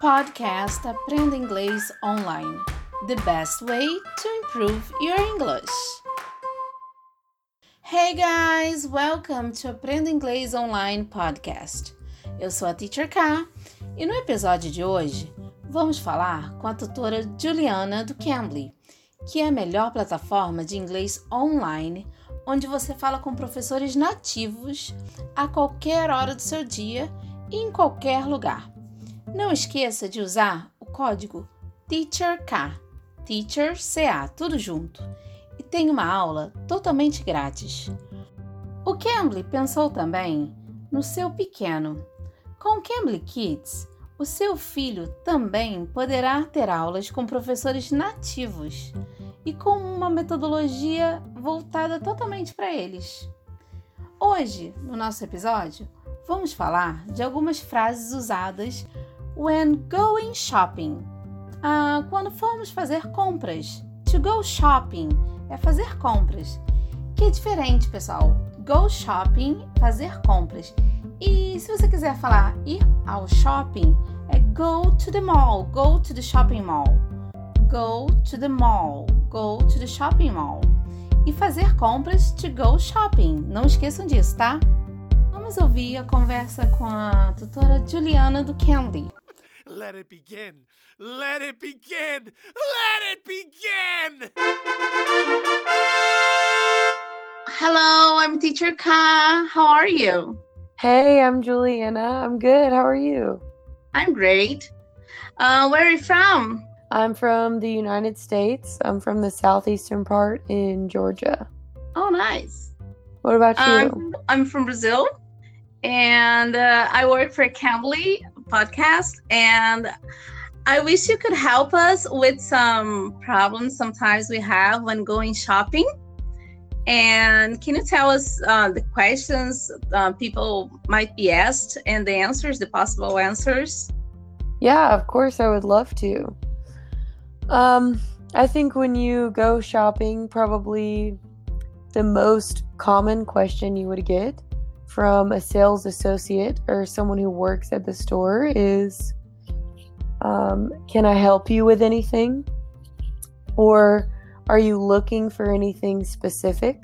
Podcast Aprenda Inglês Online. The best way to improve your English. Hey guys, welcome to Aprenda Inglês Online Podcast. Eu sou a Teacher K e no episódio de hoje vamos falar com a tutora Juliana do Cambly, que é a melhor plataforma de inglês online onde você fala com professores nativos a qualquer hora do seu dia e em qualquer lugar. Não esqueça de usar o código TEACHERK, Teacher CA, tudo junto. E tem uma aula totalmente grátis. O Cambly pensou também no seu pequeno. Com o Cambly Kids, o seu filho também poderá ter aulas com professores nativos e com uma metodologia voltada totalmente para eles. Hoje, no nosso episódio, vamos falar de algumas frases usadas when going shopping. Ah, quando formos fazer compras. To go shopping é fazer compras, que é diferente, pessoal. Go shopping, fazer compras. E se você quiser falar ir ao shopping, é go to the mall, go to the shopping mall. Go to the mall, go to the shopping mall. E fazer compras to go shopping. Não esqueçam disso, tá? Vamos ouvir a conversa com a tutora Juliana do Candy. Let it begin. Let it begin. Let it begin. Hello, I'm Teacher Ka. How are you? Hey, I'm Juliana. I'm good. How are you? I'm great. Uh, where are you from? I'm from the United States. I'm from the southeastern part in Georgia. Oh, nice. What about you? I'm, I'm from Brazil and uh, I work for Cambly podcast. And I wish you could help us with some problems sometimes we have when going shopping. And can you tell us uh, the questions uh, people might be asked and the answers, the possible answers? yeah, of course, I would love to. Um, I think when you go shopping, probably the most common question you would get from a sales associate or someone who works at the store is um, Can I help you with anything? Or are you looking for anything specific?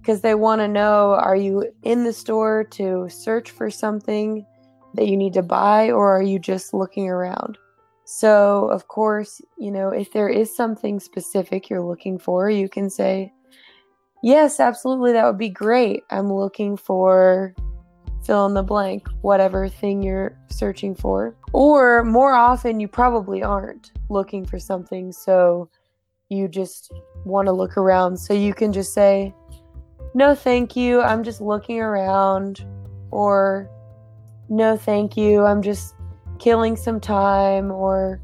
Because they want to know are you in the store to search for something that you need to buy, or are you just looking around? So, of course, you know, if there is something specific you're looking for, you can say, Yes, absolutely, that would be great. I'm looking for fill in the blank, whatever thing you're searching for. Or more often, you probably aren't looking for something, so you just want to look around. So you can just say, No, thank you, I'm just looking around. Or, No, thank you, I'm just killing some time. Or,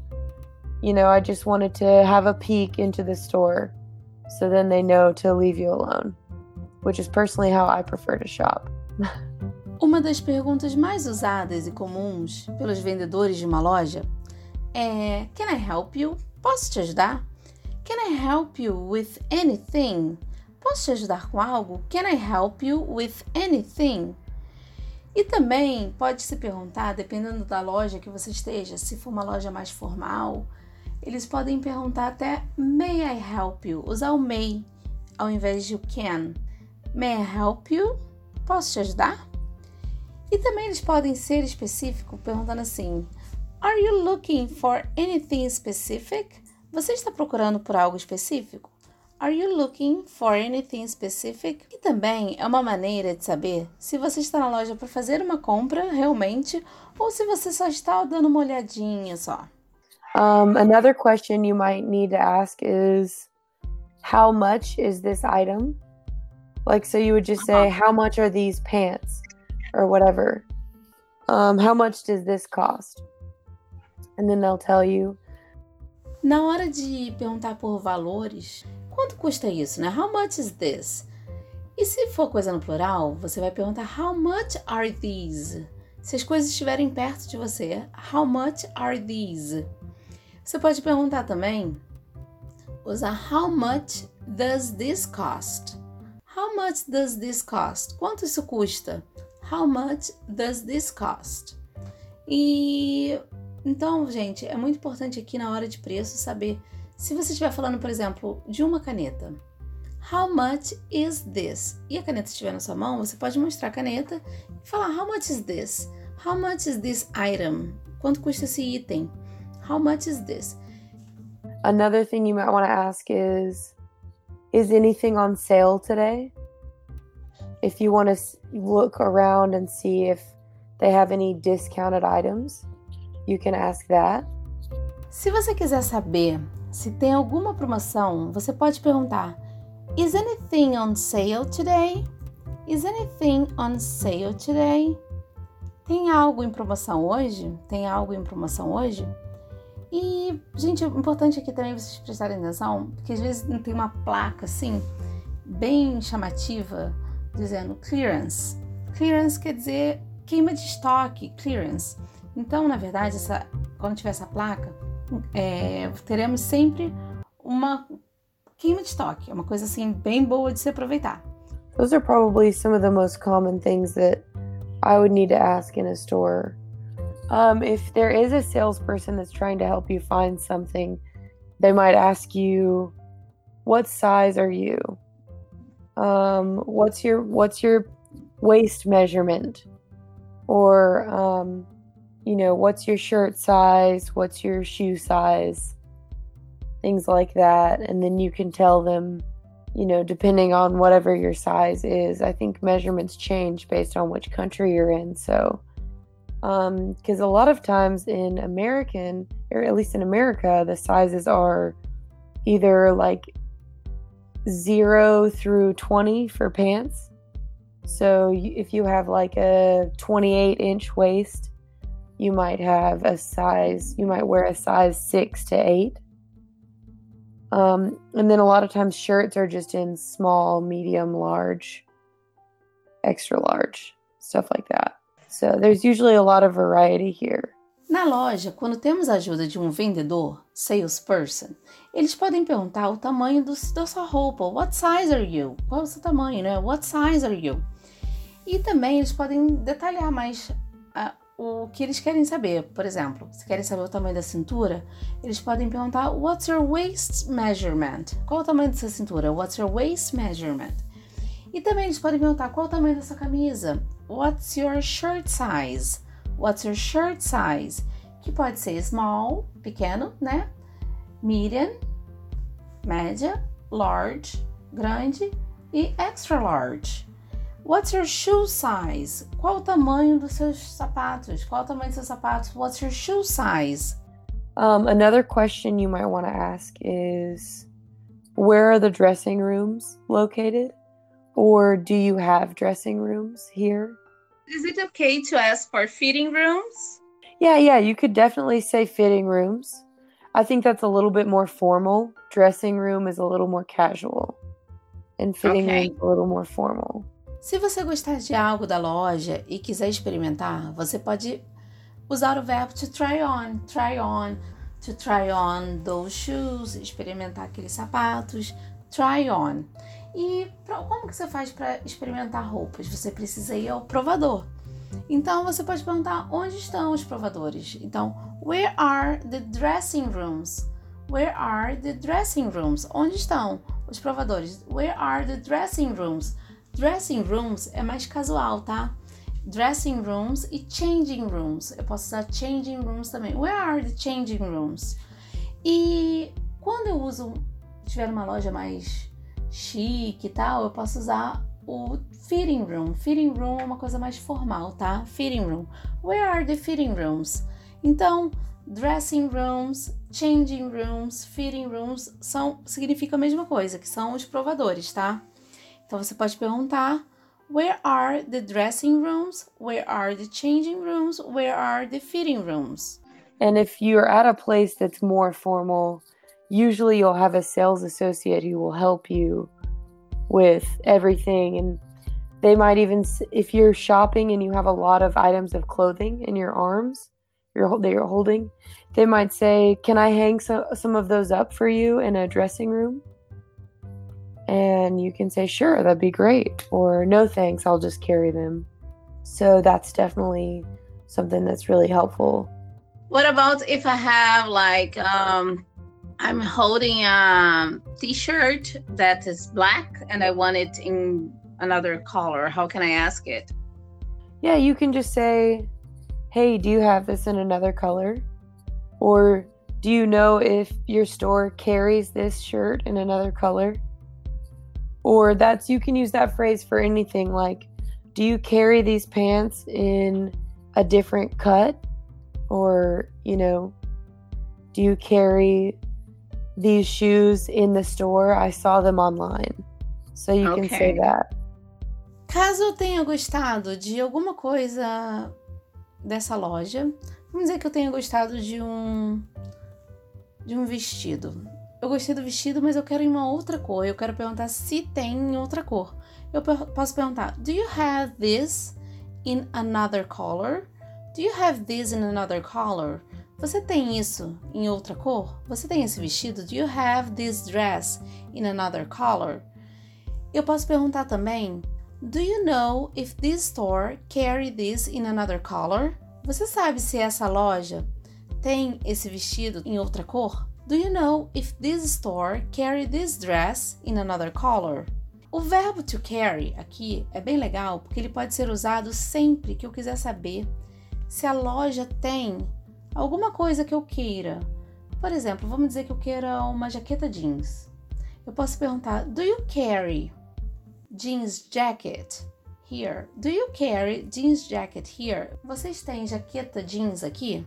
you know, I just wanted to have a peek into the store. So then they know to leave you alone, which is personally how I prefer to shop. Uma das perguntas mais usadas e comuns pelos vendedores de uma loja é: Can I help you? Posso te ajudar? Can I help you with anything? Posso te ajudar com algo? Can I help you with anything? E também pode se perguntar, dependendo da loja que você esteja, se for uma loja mais formal, eles podem perguntar até May I help you? Usar o may ao invés de o can. May I help you? Posso te ajudar? E também eles podem ser específicos, perguntando assim: Are you looking for anything specific? Você está procurando por algo específico? Are you looking for anything specific? E também é uma maneira de saber se você está na loja para fazer uma compra realmente ou se você só está dando uma olhadinha só. Um, another question you might need to ask is how much is this item? Like, so you would just say, how much are these pants? Or whatever. Um, how much does this cost? And then they'll tell you. Na hora de perguntar por valores, quanto custa isso, né? How much is this? E se for coisa no plural, você vai perguntar how much are these? Se as coisas estiverem perto de você, how much are these? Você pode perguntar também, usar how much does this cost? How much does this cost? Quanto isso custa? How much does this cost? E Então, gente, é muito importante aqui na hora de preço saber se você estiver falando, por exemplo, de uma caneta. How much is this? E a caneta estiver na sua mão, você pode mostrar a caneta e falar How much is this? How much is this item? Quanto custa esse item? How much is this? Another thing you might want to ask is Is anything on sale today? If you want to look around and see if they have any discounted items, you can ask that. Se você quiser saber se tem alguma promoção, você pode perguntar: Is anything on sale today? Is anything on sale today? Tem algo em promoção hoje? Tem algo em promoção hoje? E, gente, o importante aqui também vocês prestarem atenção, porque às vezes não tem uma placa assim, bem chamativa, dizendo clearance. Clearance quer dizer queima de estoque, clearance. Então, na verdade, essa, quando tiver essa placa, é, teremos sempre uma queima de estoque. É uma coisa assim bem boa de se aproveitar. Those are probably some of the most common things that I would need to ask in a store. Um, if there is a salesperson that's trying to help you find something, they might ask you, "What size are you? Um, what's your what's your waist measurement?" Or, um, you know, what's your shirt size? What's your shoe size? Things like that, and then you can tell them, you know, depending on whatever your size is. I think measurements change based on which country you're in, so because um, a lot of times in American, or at least in America, the sizes are either like zero through 20 for pants. So if you have like a 28 inch waist, you might have a size, you might wear a size six to eight. Um, and then a lot of times shirts are just in small, medium, large, extra large, stuff like that. So there's usually a lot of variety here. Na loja, quando temos a ajuda de um vendedor, salesperson, eles podem perguntar o tamanho do, da sua roupa. What size are you? Qual é o seu tamanho, né? What size are you? E também eles podem detalhar mais uh, o que eles querem saber. Por exemplo, se querem saber o tamanho da cintura, eles podem perguntar What's your waist measurement? Qual é o tamanho da sua cintura? What's your waist measurement? E também eles podem perguntar qual o tamanho da sua camisa. What's your shirt size? What's your shirt size? Que pode ser small, pequeno, né? Medium, média, large, grande e extra large. What's your shoe size? Qual o tamanho dos seus sapatos? Qual o tamanho dos seus sapatos? What's your shoe size? Um, another question you might want to ask is Where are the dressing rooms located? Or do you have dressing rooms here? Is it okay to ask for fitting rooms? Yeah, yeah, you could definitely say fitting rooms. I think that's a little bit more formal. Dressing room is a little more casual. And fitting okay. room is a little more formal. Se você gostar de algo da loja e quiser experimentar, você pode usar o verbo to try on, try on, to try on those shoes, experimentar aqueles sapatos, try on. E pra, como que você faz para experimentar roupas? Você precisa ir ao provador. Então você pode perguntar onde estão os provadores. Então, where are the dressing rooms? Where are the dressing rooms? Onde estão os provadores? Where are the dressing rooms? Dressing rooms é mais casual, tá? Dressing rooms e changing rooms. Eu posso usar changing rooms também. Where are the changing rooms? E quando eu uso, tiver uma loja mais chique e tal, eu posso usar o fitting room. Fitting room é uma coisa mais formal, tá? Fitting room. Where are the fitting rooms? Então, dressing rooms, changing rooms, fitting rooms são significa a mesma coisa, que são os provadores, tá? Então você pode perguntar Where are the dressing rooms? Where are the changing rooms? Where are the fitting rooms? And if you're at a place that's more formal, usually you'll have a sales associate who will help you with everything. And they might even if you're shopping and you have a lot of items of clothing in your arms you're, that you're holding they might say can i hang some, some of those up for you in a dressing room? And you can say sure that'd be great or no thanks i'll just carry them. So that's definitely something that's really helpful. What about if I have like um I'm holding a t-shirt that is black and I want it in another color. How can I ask it? Yeah, you can just say, "Hey, do you have this in another color?" Or do you know if your store carries this shirt in another color? Or that's you can use that phrase for anything like, "Do you carry these pants in a different cut?" Or, you know, "Do you carry these shoes in the store. I saw them online. So you Okay. can say that. Caso eu tenha gostado de alguma coisa dessa loja, vamos dizer que eu tenha gostado de um de um vestido. Eu gostei do vestido, mas eu quero em uma outra cor. Eu quero perguntar se tem em outra cor. Eu posso perguntar: Do you have this in another color? Do you have this in another color? Você tem isso em outra cor? Você tem esse vestido? Do you have this dress in another color? Eu posso perguntar também: Do you know if this store carry this in another color? Você sabe se essa loja tem esse vestido em outra cor? Do you know if this store carry this dress in another color? O verbo to carry aqui é bem legal porque ele pode ser usado sempre que eu quiser saber se a loja tem alguma coisa que eu queira. Por exemplo, vamos dizer que eu queira uma jaqueta jeans. Eu posso perguntar: Do you carry jeans jacket here? Do you carry jeans jacket here? Vocês têm jaqueta jeans aqui?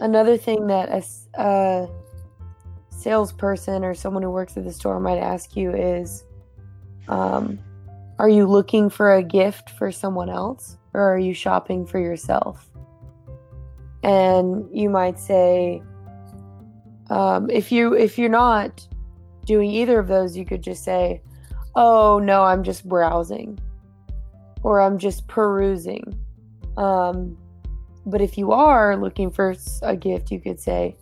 Another thing that a, salesperson or someone who works at the store might ask you is um, Are you looking for a gift for someone else or are you shopping for yourself? And you might say, um, if you if you're not doing either of those, you could just say, "Oh no, I'm just browsing," or "I'm just perusing." Um, but if you are looking for a gift, you could say,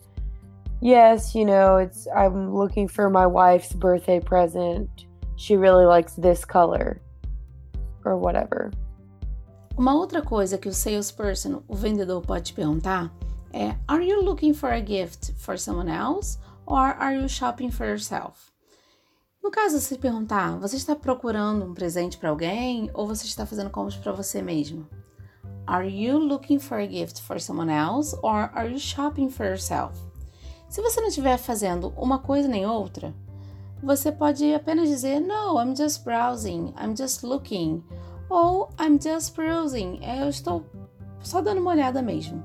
"Yes, you know, it's I'm looking for my wife's birthday present. She really likes this color." Or whatever. Uma outra coisa que o salesperson, o vendedor, pode perguntar é: Are you looking for a gift for someone else or are you shopping for yourself? No caso, se perguntar, você está procurando um presente para alguém ou você está fazendo compras para você mesmo? Are you looking for a gift for someone else or are you shopping for yourself? Se você não estiver fazendo uma coisa nem outra, você pode apenas dizer No, I'm just browsing, I'm just looking, ou I'm just perusing, é, eu estou só dando uma olhada mesmo.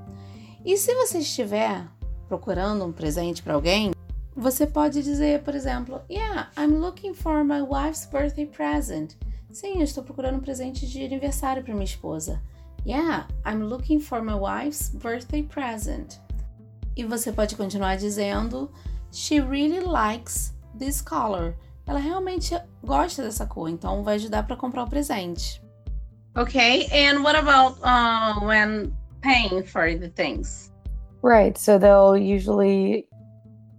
E se você estiver procurando um presente para alguém, você pode dizer, por exemplo, Yeah, I'm looking for my wife's birthday present. Sim, eu estou procurando um presente de aniversário para minha esposa. Yeah, I'm looking for my wife's birthday present. E você pode continuar dizendo She really likes this color. Ela realmente gosta dessa cor, então vai ajudar para comprar o presente. Okay, and what about uh, when paying for the things? Right. So they'll usually,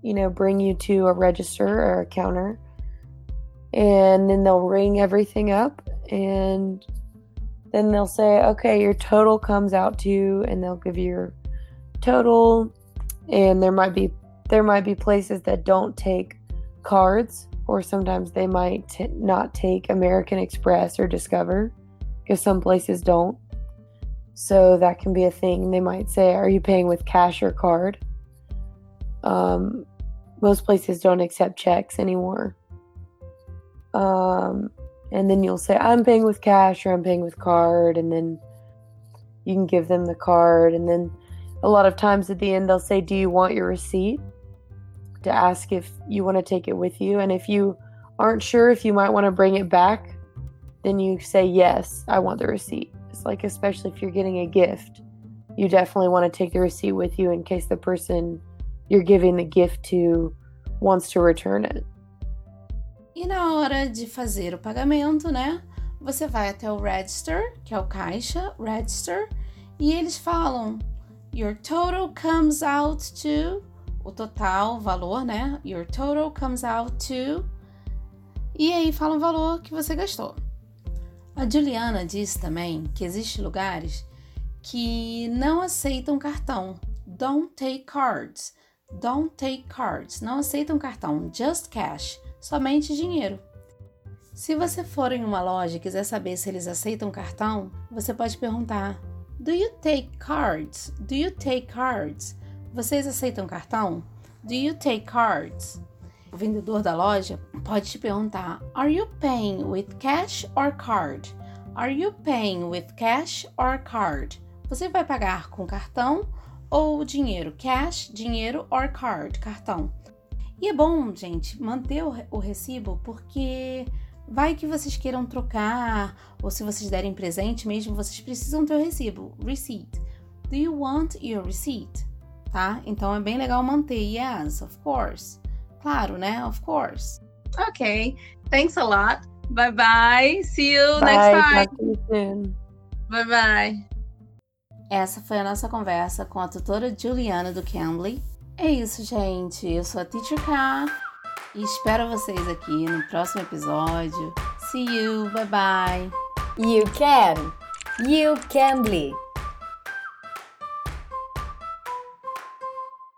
you know, bring you to a register or a counter, and then they'll ring everything up, and then they'll say, okay, your total comes out to, you and they'll give you your total, and there might be there might be places that don't take cards, or sometimes they might t- not take American Express or Discover, because some places don't. So that can be a thing. They might say, Are you paying with cash or card? Um, most places don't accept checks anymore. Um, and then you'll say, I'm paying with cash or I'm paying with card. And then you can give them the card. And then a lot of times at the end, they'll say, Do you want your receipt? To ask if you want to take it with you. And if you aren't sure if you might want to bring it back, then you say, Yes, I want the receipt. It's like, especially if you're getting a gift, you definitely want to take the receipt with you in case the person you're giving the gift to wants to return it. E na hora de fazer o pagamento, né? Você vai até o register, que é o caixa, register, e eles falam: Your total comes out to. O total, valor, né? Your total comes out to. E aí fala o valor que você gastou. A Juliana disse também que existem lugares que não aceitam cartão, Don't take cards. Don't take cards. Não aceitam cartão. Just cash. Somente dinheiro. Se você for em uma loja e quiser saber se eles aceitam cartão, você pode perguntar: Do you take cards? Do you take cards? Vocês aceitam cartão? Do you take cards? O vendedor da loja pode te perguntar: Are you paying with cash or card? Are you paying with cash or card? Você vai pagar com cartão ou dinheiro? Cash, dinheiro or card, cartão. E é bom, gente, manter o recibo porque vai que vocês queiram trocar ou se vocês derem presente mesmo, vocês precisam ter o recibo. Receipt. Do you want your receipt? Tá? Então é bem legal manter. Yes, of course. Claro, né? Of course. Okay. Thanks a lot. Bye bye. See you Bye, next time. Bye bye. Essa foi a nossa conversa com a tutora Juliana do Cambly. É isso, gente. Eu sou a Teacher K e espero vocês aqui no próximo episódio. See you. Bye bye. You can. You can be.